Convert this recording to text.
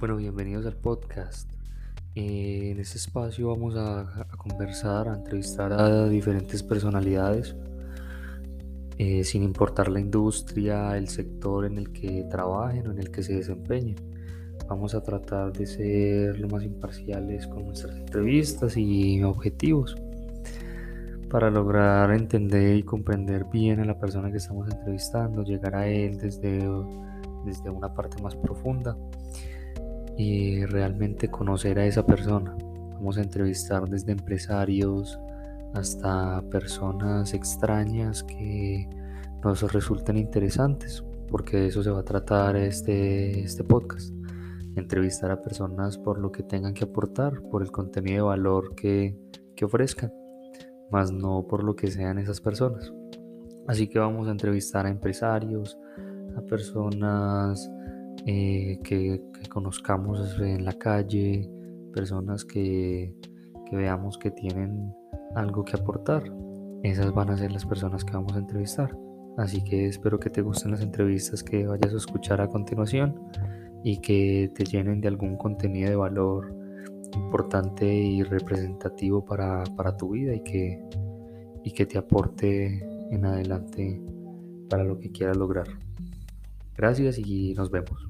Bueno, bienvenidos al podcast. Eh, en este espacio vamos a, conversar, a entrevistar a diferentes personalidades, eh, sin importar la industria, el sector en el que trabajen o en el que se desempeñen. Vamos a tratar de ser lo más imparciales con nuestras entrevistas y objetivos para lograr entender y comprender bien a la persona que estamos entrevistando, llegar a él desde, desde una parte más profunda y realmente conocer a esa persona. Vamos a entrevistar desde empresarios hasta personas extrañas que nos resulten interesantes, porque de eso se va a tratar este, este podcast. Entrevistar a personas por lo que tengan que aportar, por el contenido de valor que, que ofrezcan, más no por lo que sean esas personas. Así que vamos a entrevistar a empresarios, a personas eh, que, conozcamos en la calle, personas que, que veamos que tienen algo que aportar. Esas van a ser las personas que vamos a entrevistar. Así que espero que te gusten las entrevistas que vayas a escuchar a continuación y que te llenen de algún contenido de valor importante y representativo para, para tu vida y que, y que te aporte en adelante para lo que quieras lograr. Gracias y nos vemos.